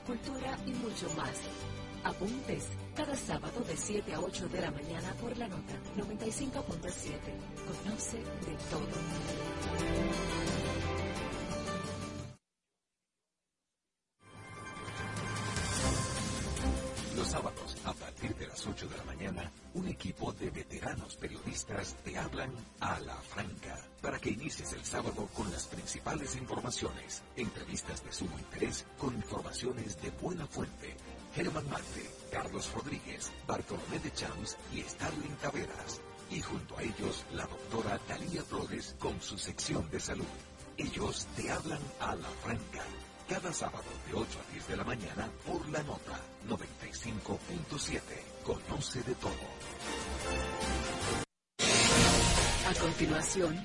cultura y mucho más. Apuntes cada sábado de 7 a 8 de la mañana por la nota 95.7. Conoce de todo. Los sábados, a partir de las 8 de la mañana, un equipo de veteranos periodistas te hablan a la franca para que inicies el sábado con las principales informaciones, entrevistas de sumo interés Champs y Starling Taveras. Y junto a ellos, la doctora Talía Flores con su sección de salud. Ellos te hablan a la franca cada sábado de 8 a 10 de la mañana por la nota 95.7. Conoce de todo. A continuación,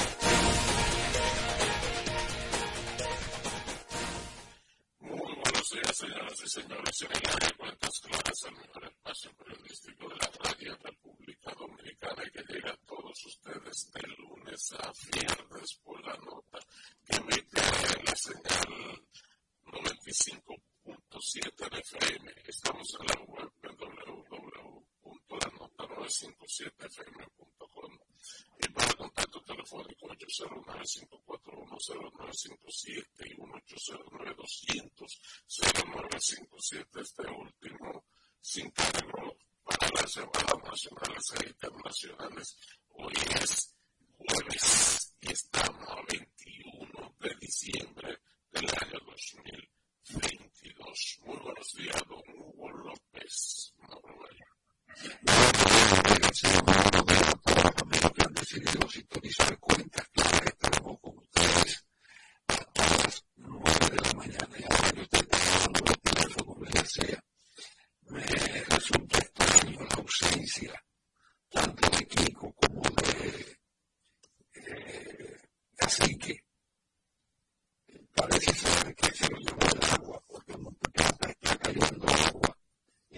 Señoras y señores, en el área cuentas claras, el mejor espacio periodístico de la radio República Dominicana que llega a todos ustedes de lunes a viernes por la nota que emite la señal 95.7 de FM. Estamos en la web www.lanota957fm.com y para contacto telefónico 809-541-0957 y 1-809-200-0957. Este último sin cargo para las llamadas nacionales e internacionales. Hoy es jueves y estamos a 21 de diciembre del año 2022. Muy buenos días, don Hugo López. Sintonizar cuentas claras que tenemos con ustedes a las 9 de la mañana y ahora yo estoy trabajando el teléfono, me sea. Me resulta extraño la ausencia tanto de Kiko como de eh, Cacique. Parece ser que se lo llevó el agua porque Monte Plata está cayendo agua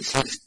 Gracias.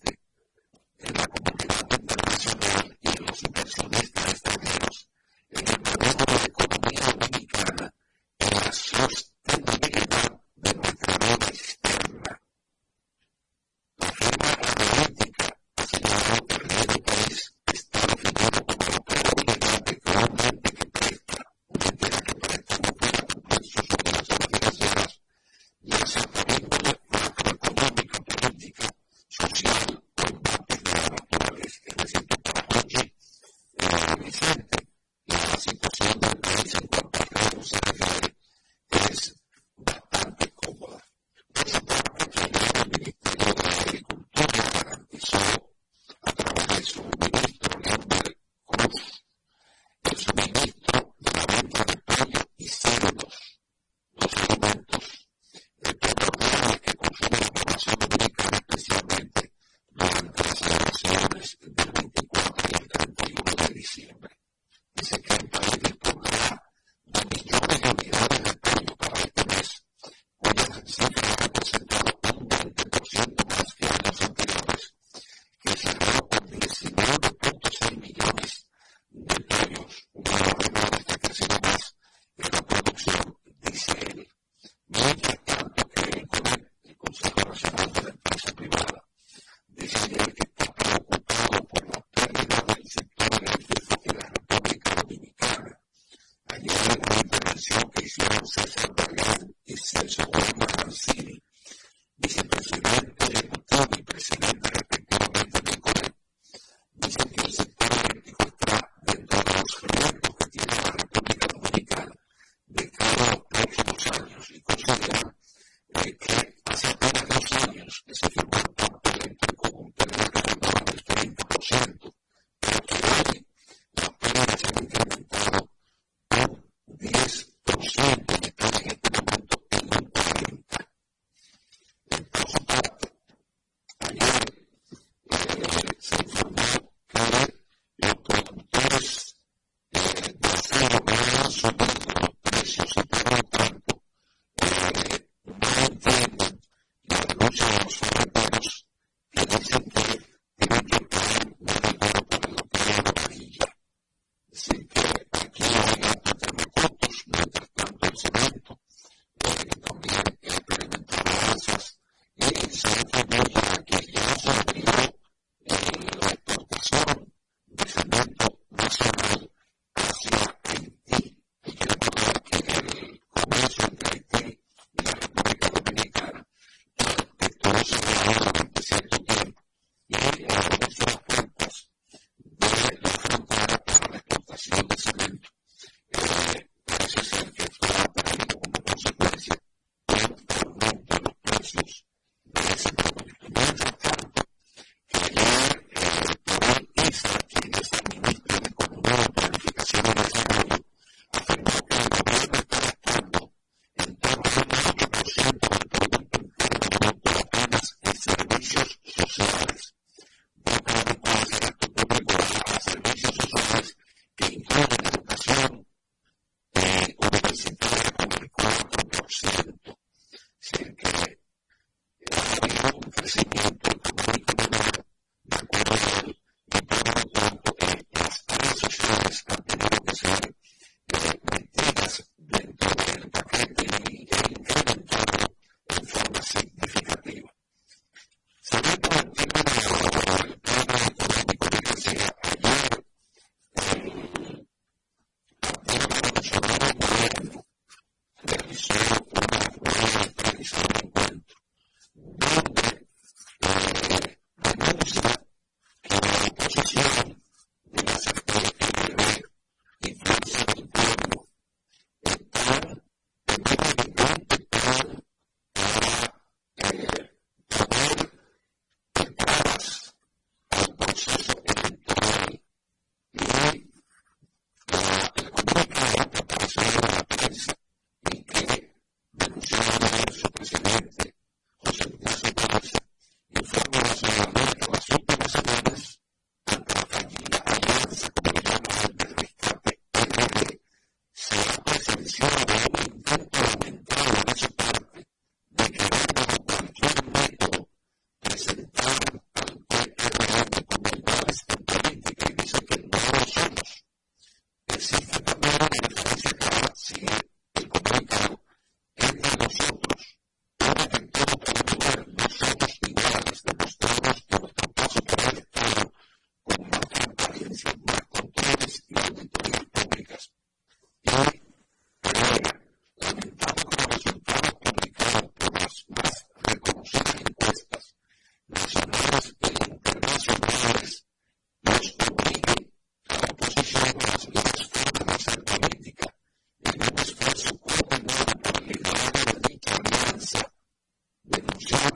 John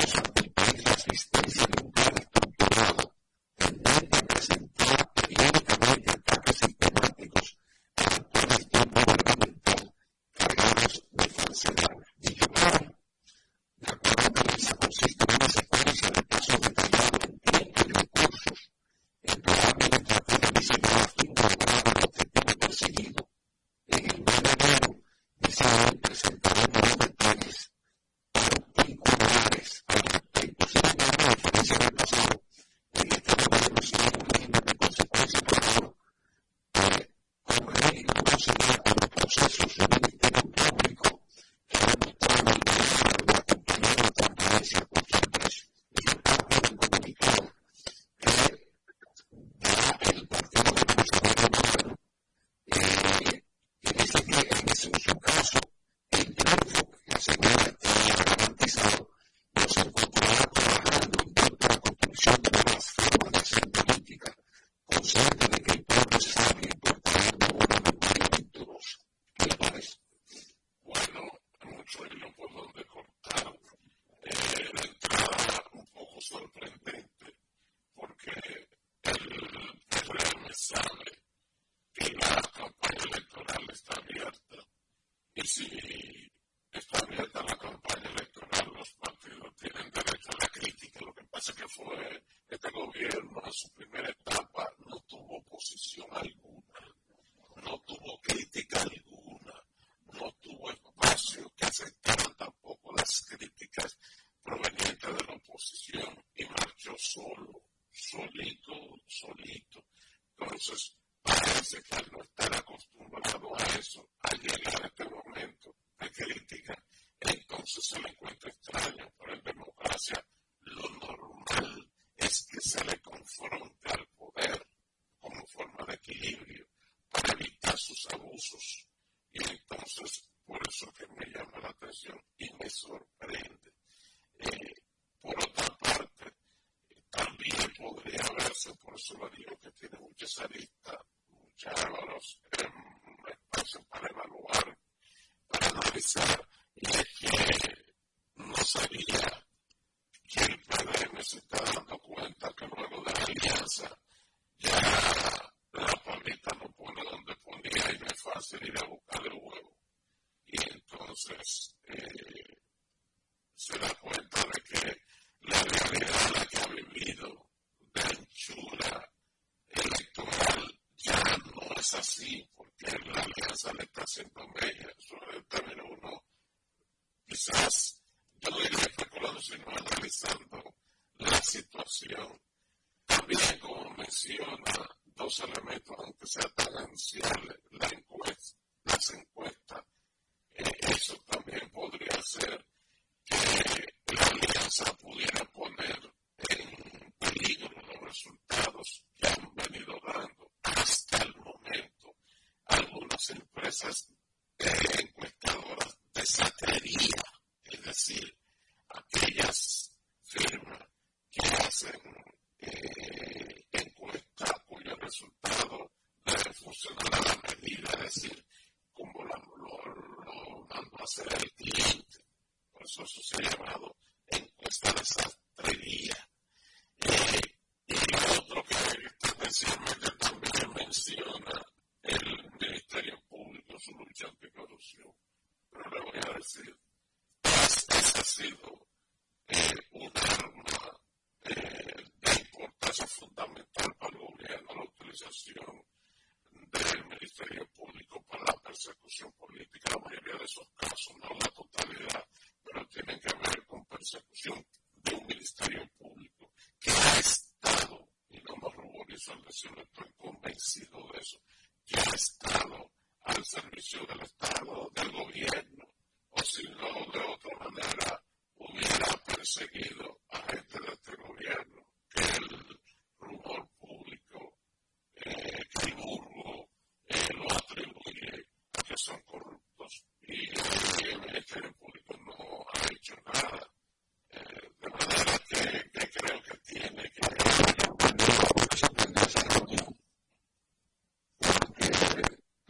usuario que tiene muchas aristas es así, porque la alianza le está haciendo mella. Eso es también uno, quizás yo diría especulando, sino analizando la situación. También, como menciona, dos elementos, aunque sea tan tangencial la encuesta, las encuestas, eh, eso también podría ser que la alianza pudiera poner en peligro los resultados que han venido dando las empresas encuestadoras de satería, es decir, aquellas firmas que hacen eh, encuestas cuyo resultado debe funcionar a la medida, es decir, como la, lo, lo mandó a hacer el cliente. Por eso eso se ha llamado encuesta de eh, y lo otro que especialmente también menciona el Ministerio Público su lucha anticorrupción. Pero le voy a decir, esa ha sido eh, un arma eh, de importancia fundamental para el gobierno, la utilización del Ministerio Público para la persecución política. La mayoría de esos casos, no la totalidad, pero tienen que ver con persecución de un Ministerio Público que ha estado, y no me ruborizo al decirlo, estoy convencido de eso, que ha estado al servicio del Estado, del gobierno, o si no, de otra manera, hubiera perseguido a gente de este gobierno, que el rumor público, eh, eh, lo atribuye a que son corruptos. Y eh, el Ministerio Público no ha hecho nada. Eh, de manera que, que, creo que tiene que... Yo,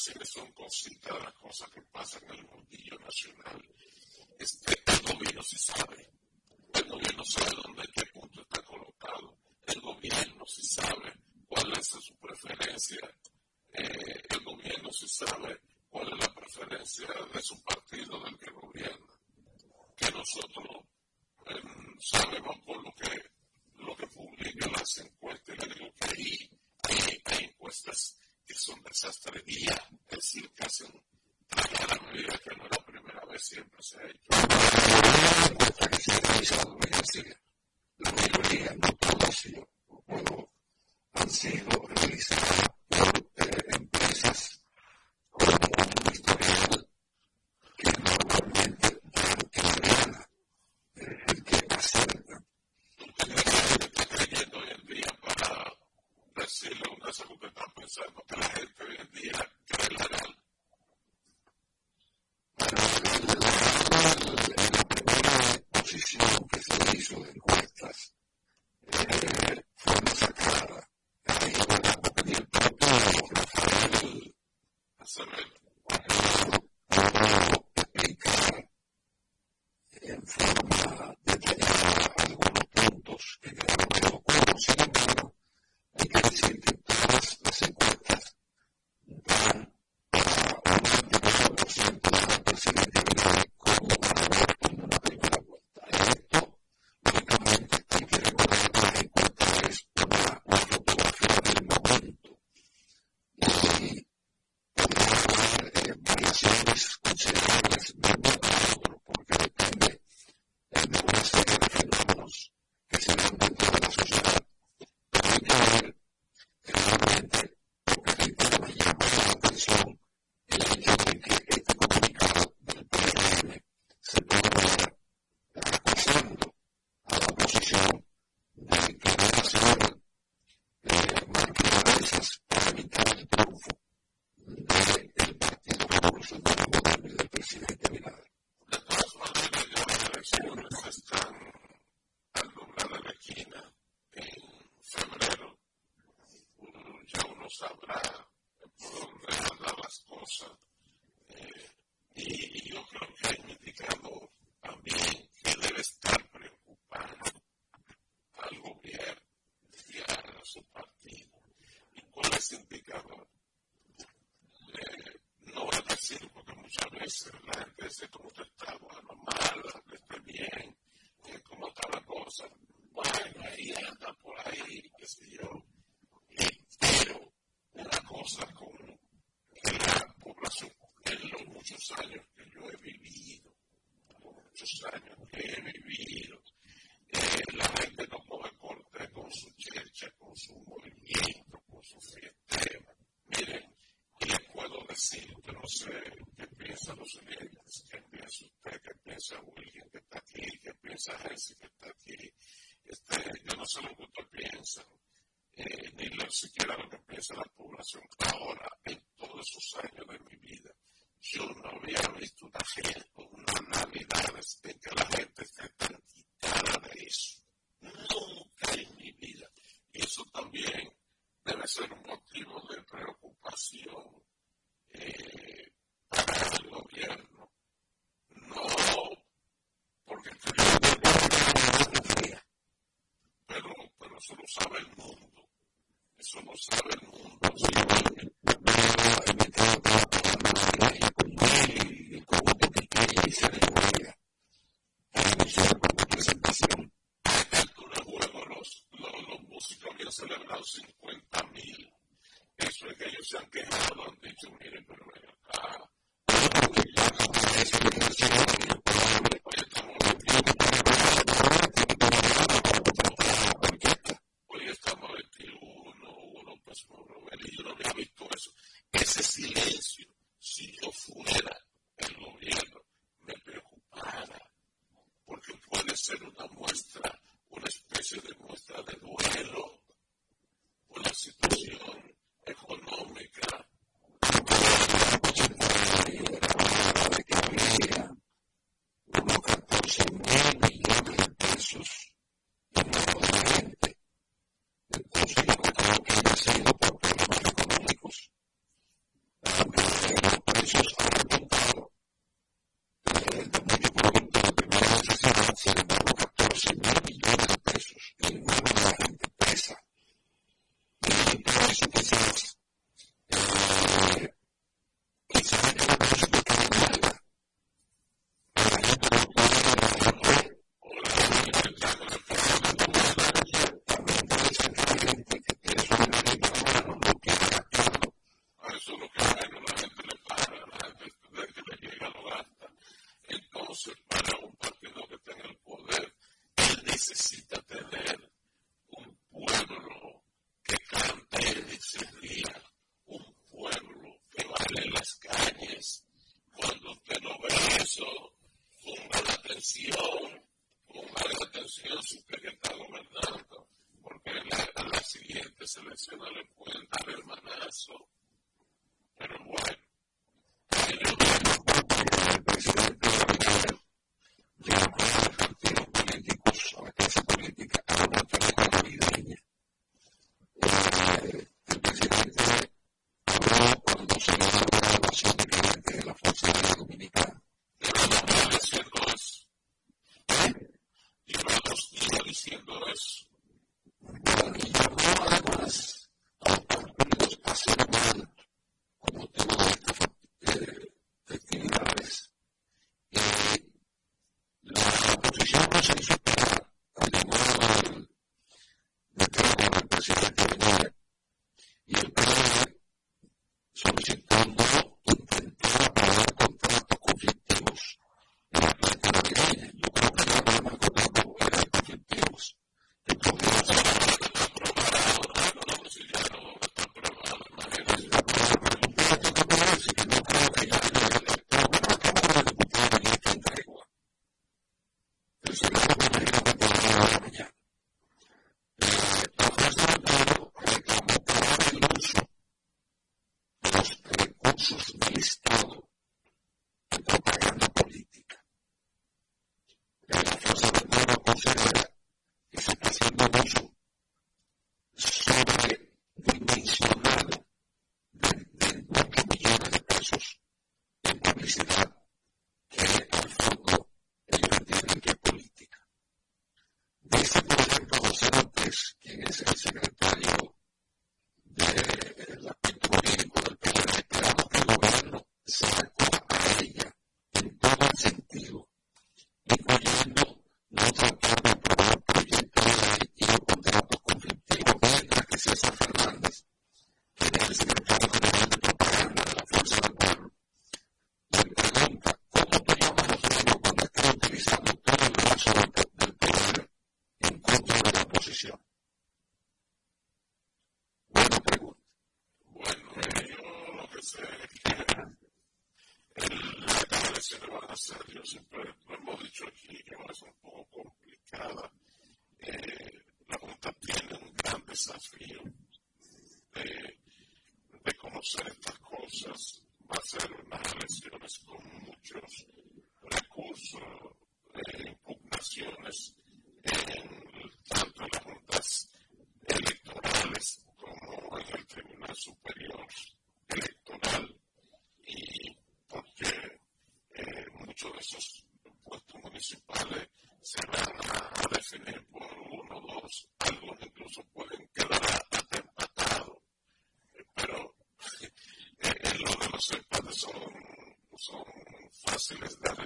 series son cositas las cosas que pasan en el mundillo nacional. Este, el gobierno se sabe. El gobierno sabe dónde hay que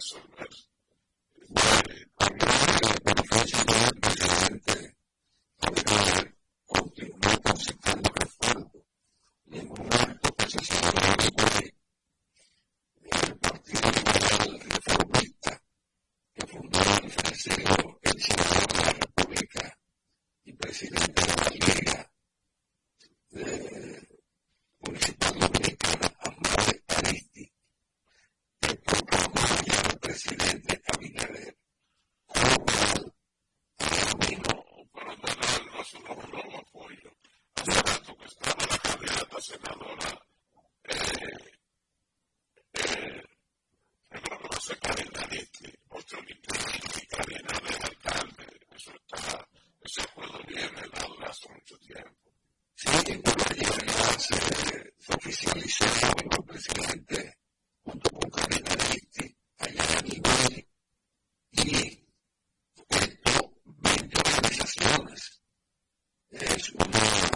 Jesus. Es una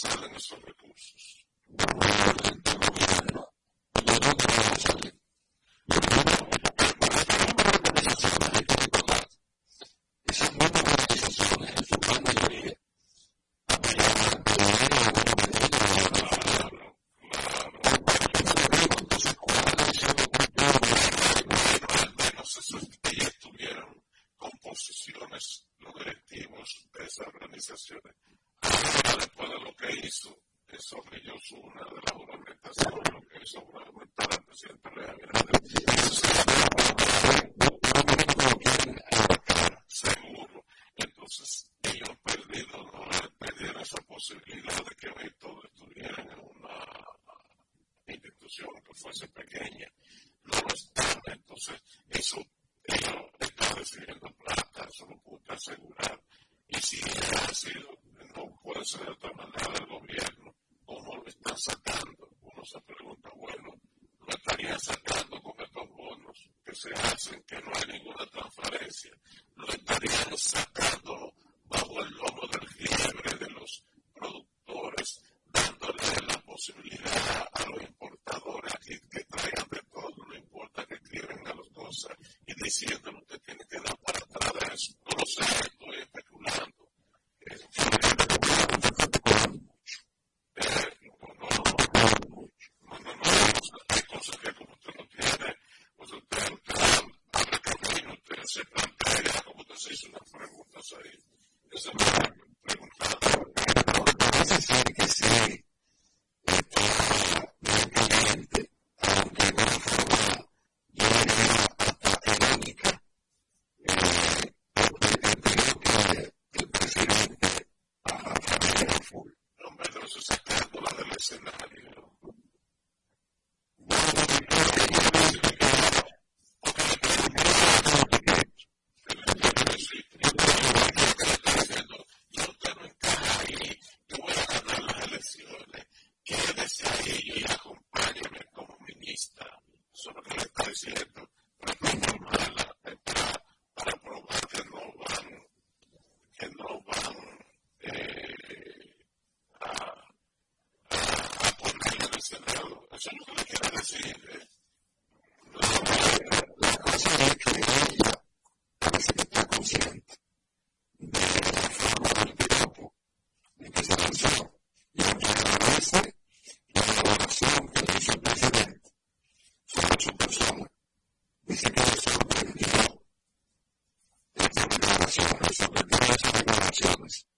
presidente Hay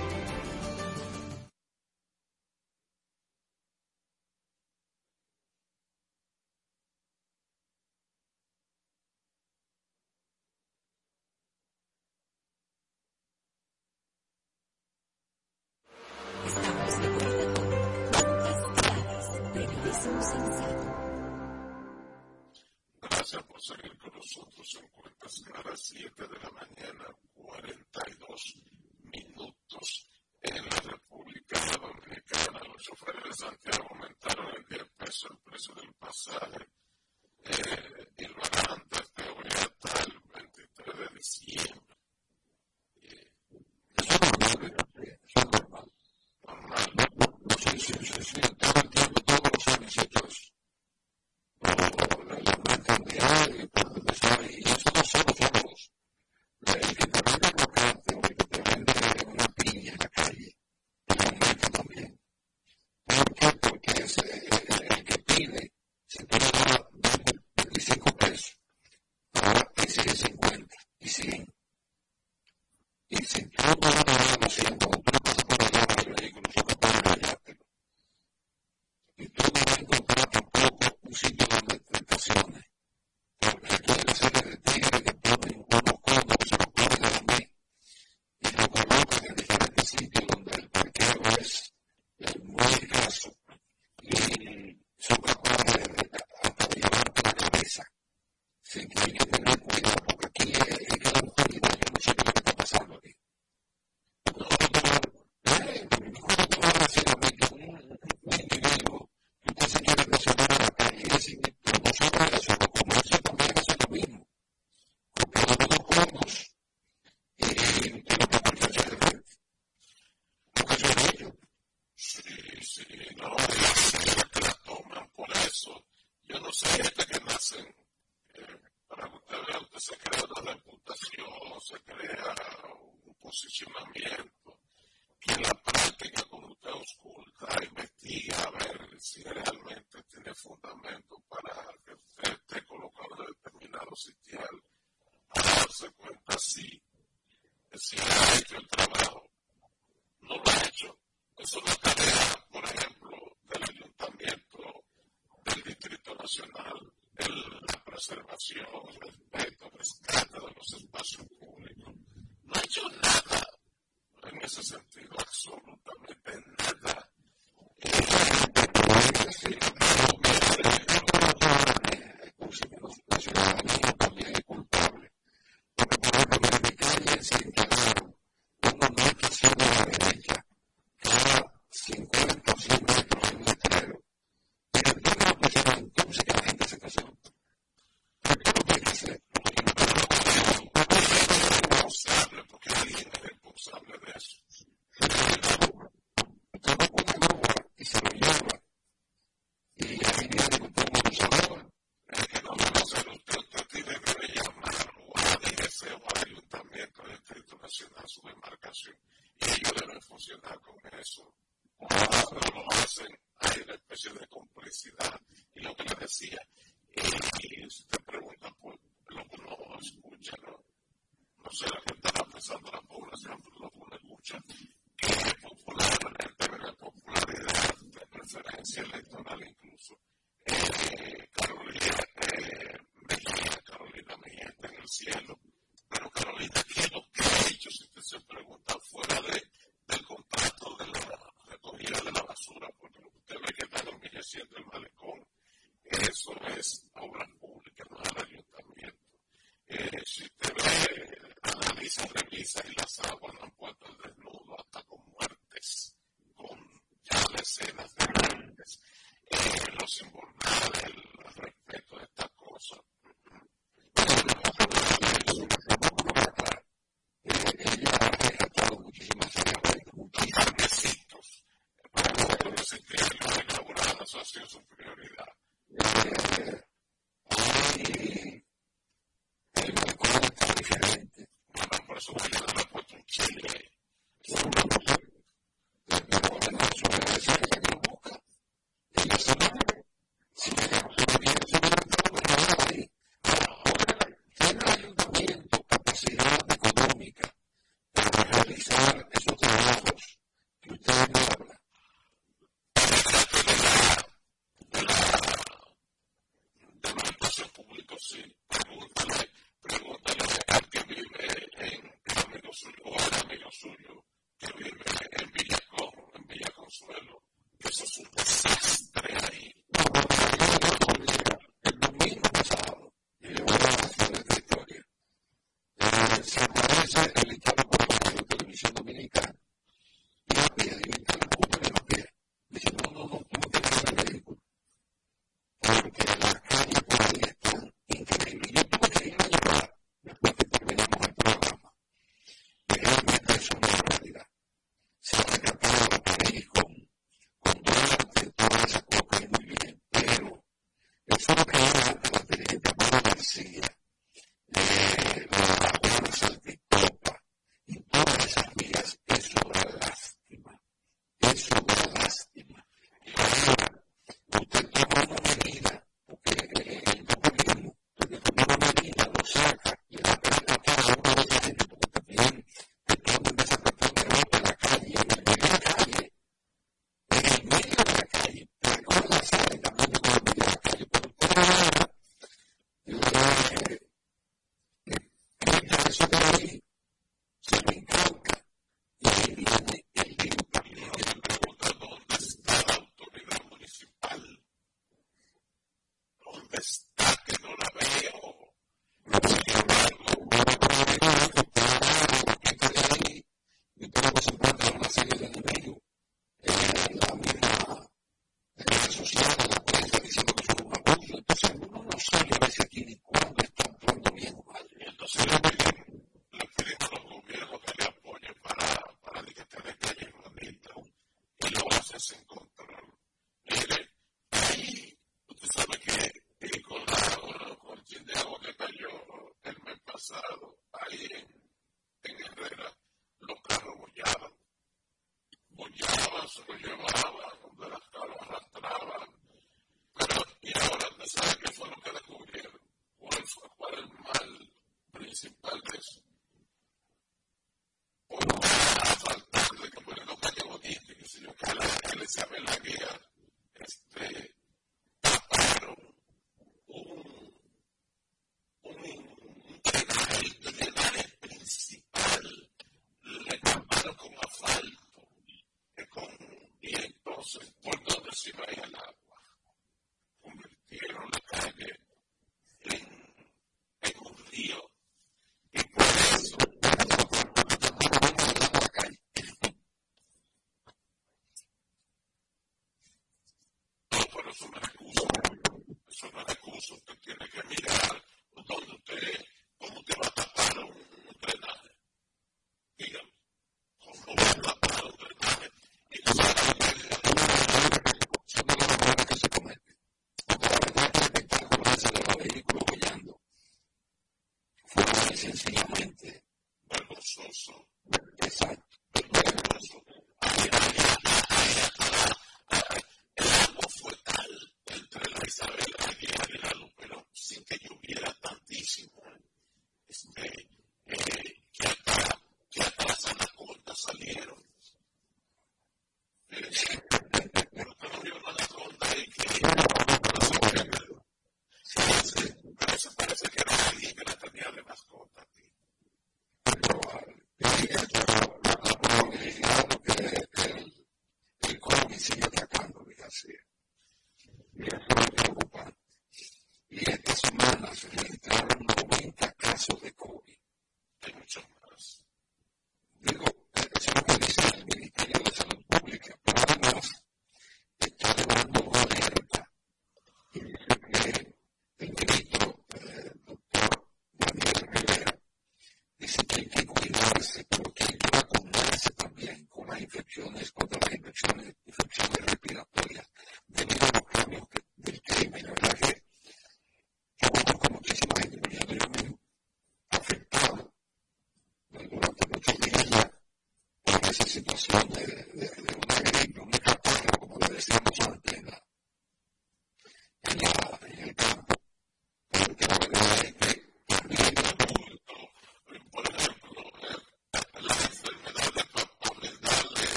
Green deals with nacional su demarcación. Y ellos deben funcionar con eso. Pero lo hacen, hay una especie de complicidad. Y lo que les decía, eh, y si te preguntan, pues lo que no escucha, no, no sé, la gente está pensando la población, pero lo que no escucha, que es popular, el tema de popularidad, de preferencia electoral incluso. Eh, Carolina, eh, Carolina Mejía está en el cielo,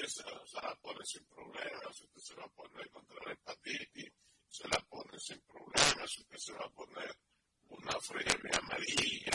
cabeza, o sea, la pone sin problemas, usted se va a poner contra la hepatitis, se la pone sin problemas, usted se va a poner una fiebre amarilla,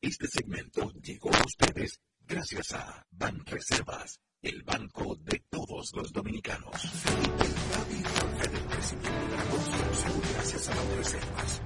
Este segmento llegó a ustedes gracias a Banreservas, el banco de todos los dominicanos. Gracias a Ban Reservas.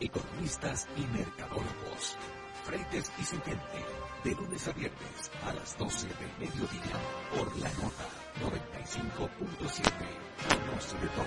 Y mercadólogos. Freites y su gente, de lunes a viernes a las 12 del mediodía, por la nota 95.7. Conoce de todo.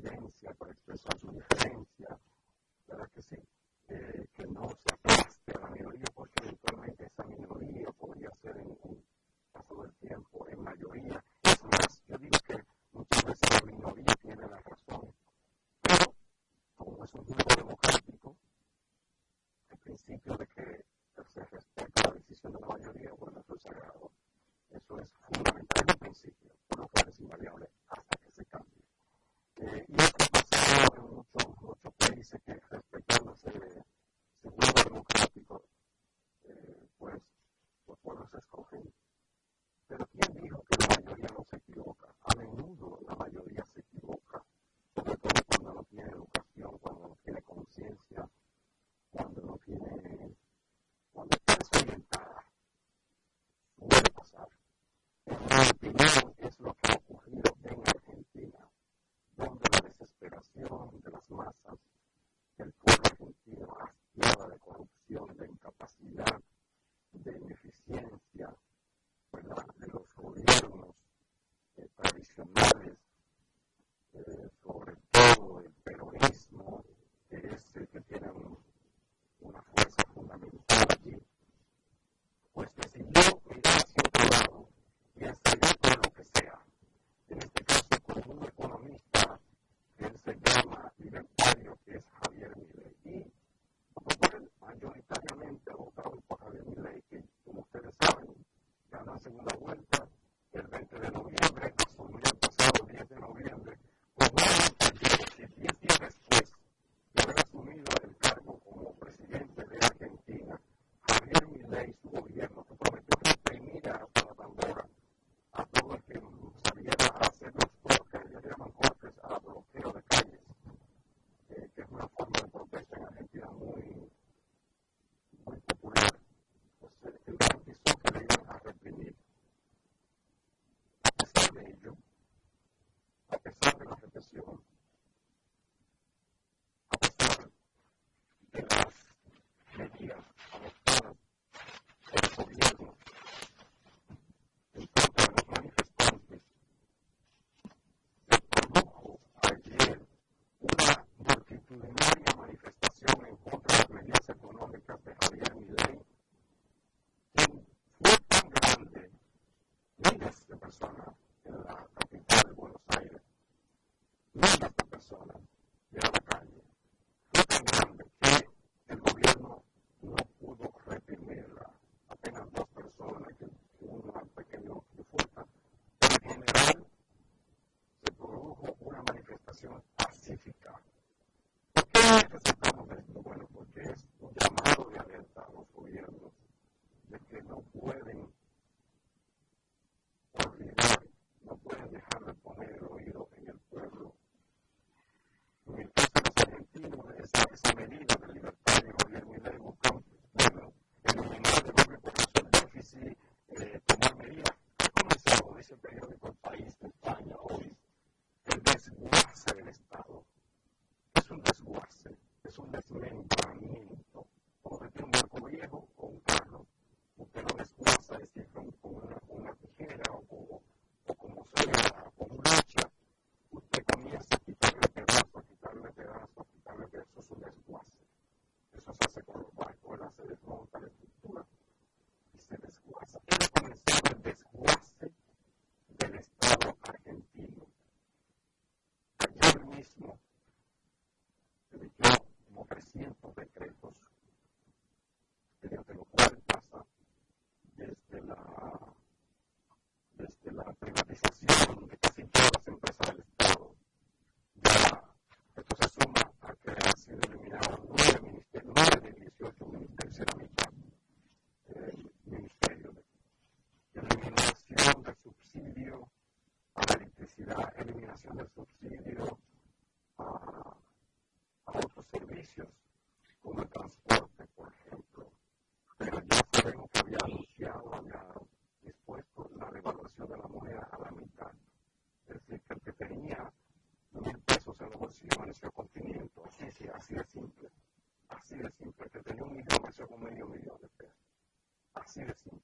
disidencia, para expresar su diferencia, ¿verdad que sí? Ah, Siempre digo aplicación del subsidio a, otros servicios, como el transporte, por ejemplo. Pero ya sabemos que había anunciado, había dispuesto la devaluación de la moneda a la mitad. Es decir, que el que tenía mil pesos en los bolsillos amaneció con 500. Así, sí, así de simple. Así de simple. El que tenía un millón amaneció con medio millón de pesos. Así de simple.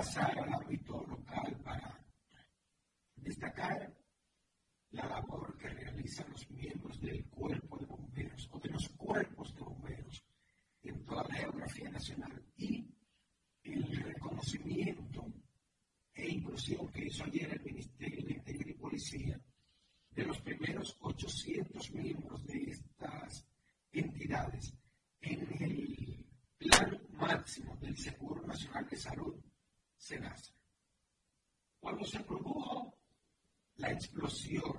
pasar al ámbito local para destacar la labor que realizan los miembros del cuerpo de bomberos o de los cuerpos de bomberos en toda la geografía nacional y el reconocimiento e inclusión que hizo ayer el Ministerio de Interior y Policía de los primeros 800 miembros de estas entidades en el plan máximo del Seguro Nacional de Salud Rocío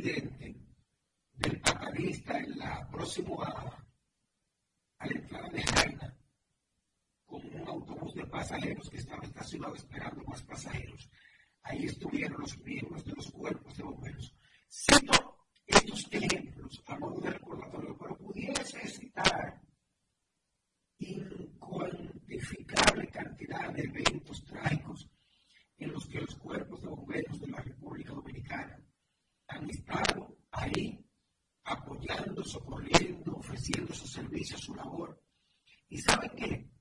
del papadista en la próxima a, a la entrada de Jaina con un autobús de pasajeros que estaba estacionado esperando más pasajeros. Ahí estuvieron los miembros de los realiza su labor. ¿Y saben qué?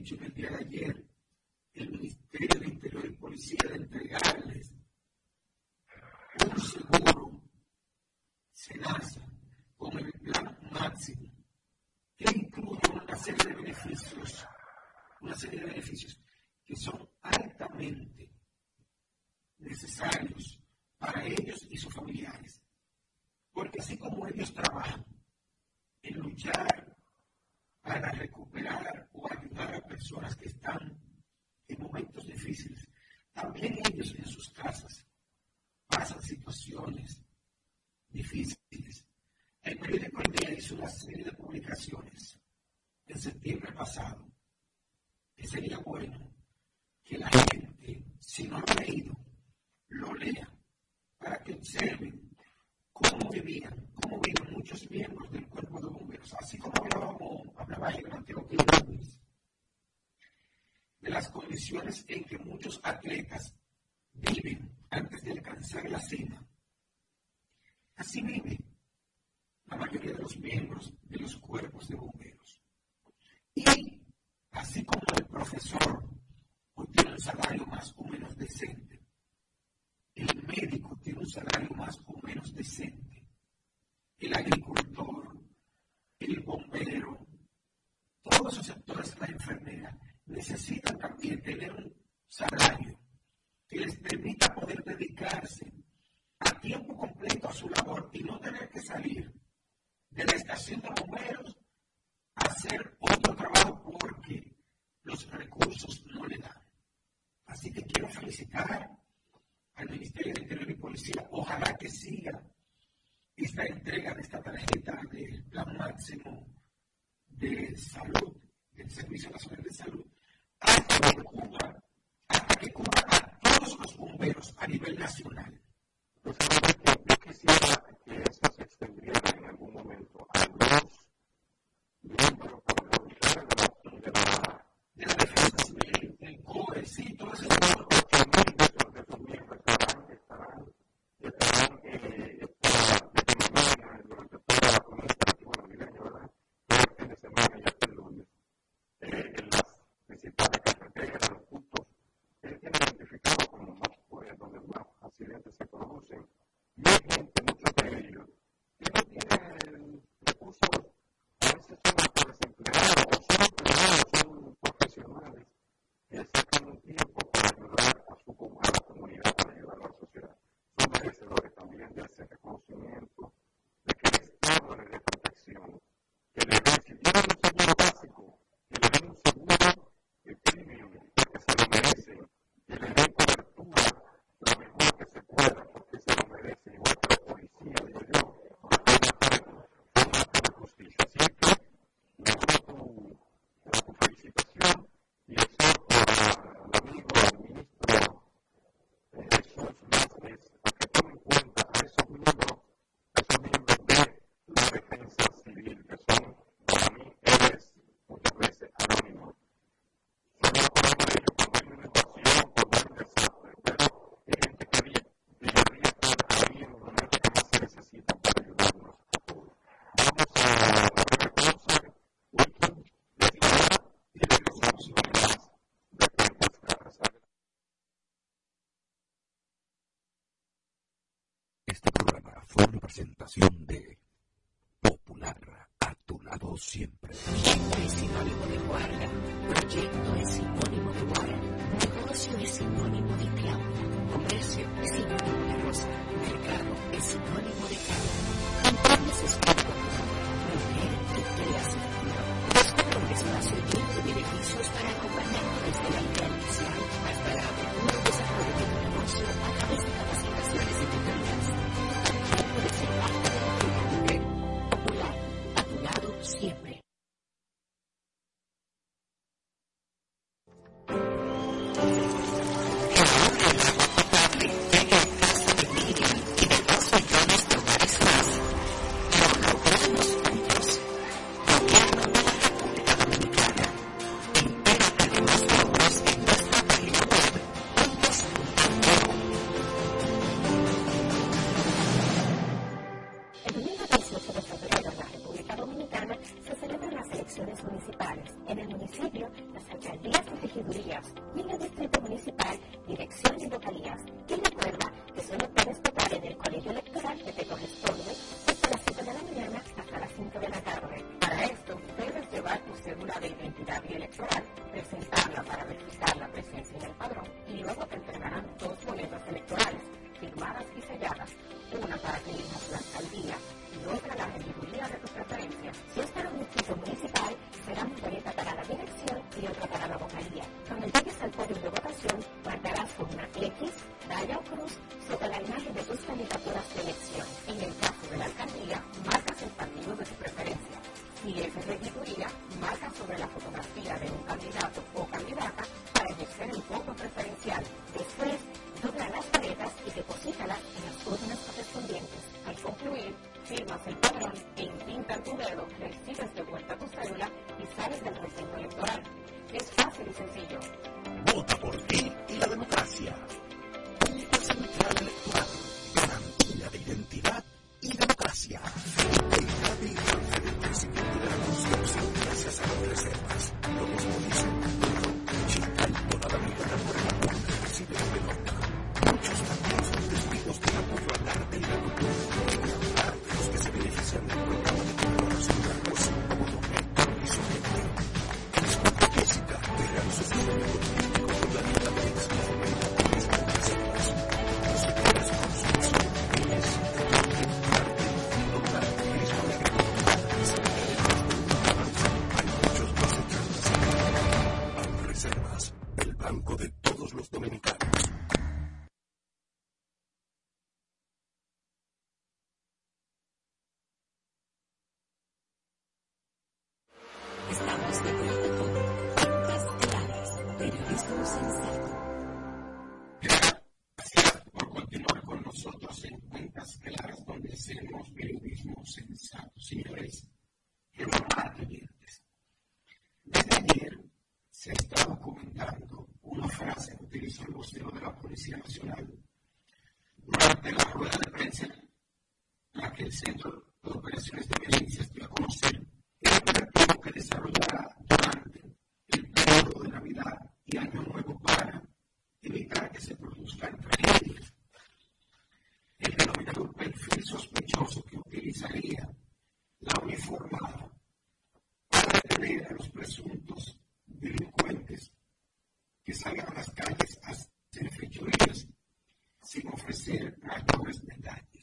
你去跟别 condiciones en que muchos atletas que siga esta entrega de esta tarjeta del plan máximo presentación regidurías y en el distrito municipal, dirección y localías. Y recuerda que solo puedes votar en el colegio electoral que te corresponde desde las 5 de la mañana hasta las 5 de la tarde. Para esto, debes llevar tu cédula de identidad y electoral sospechoso que utilizaría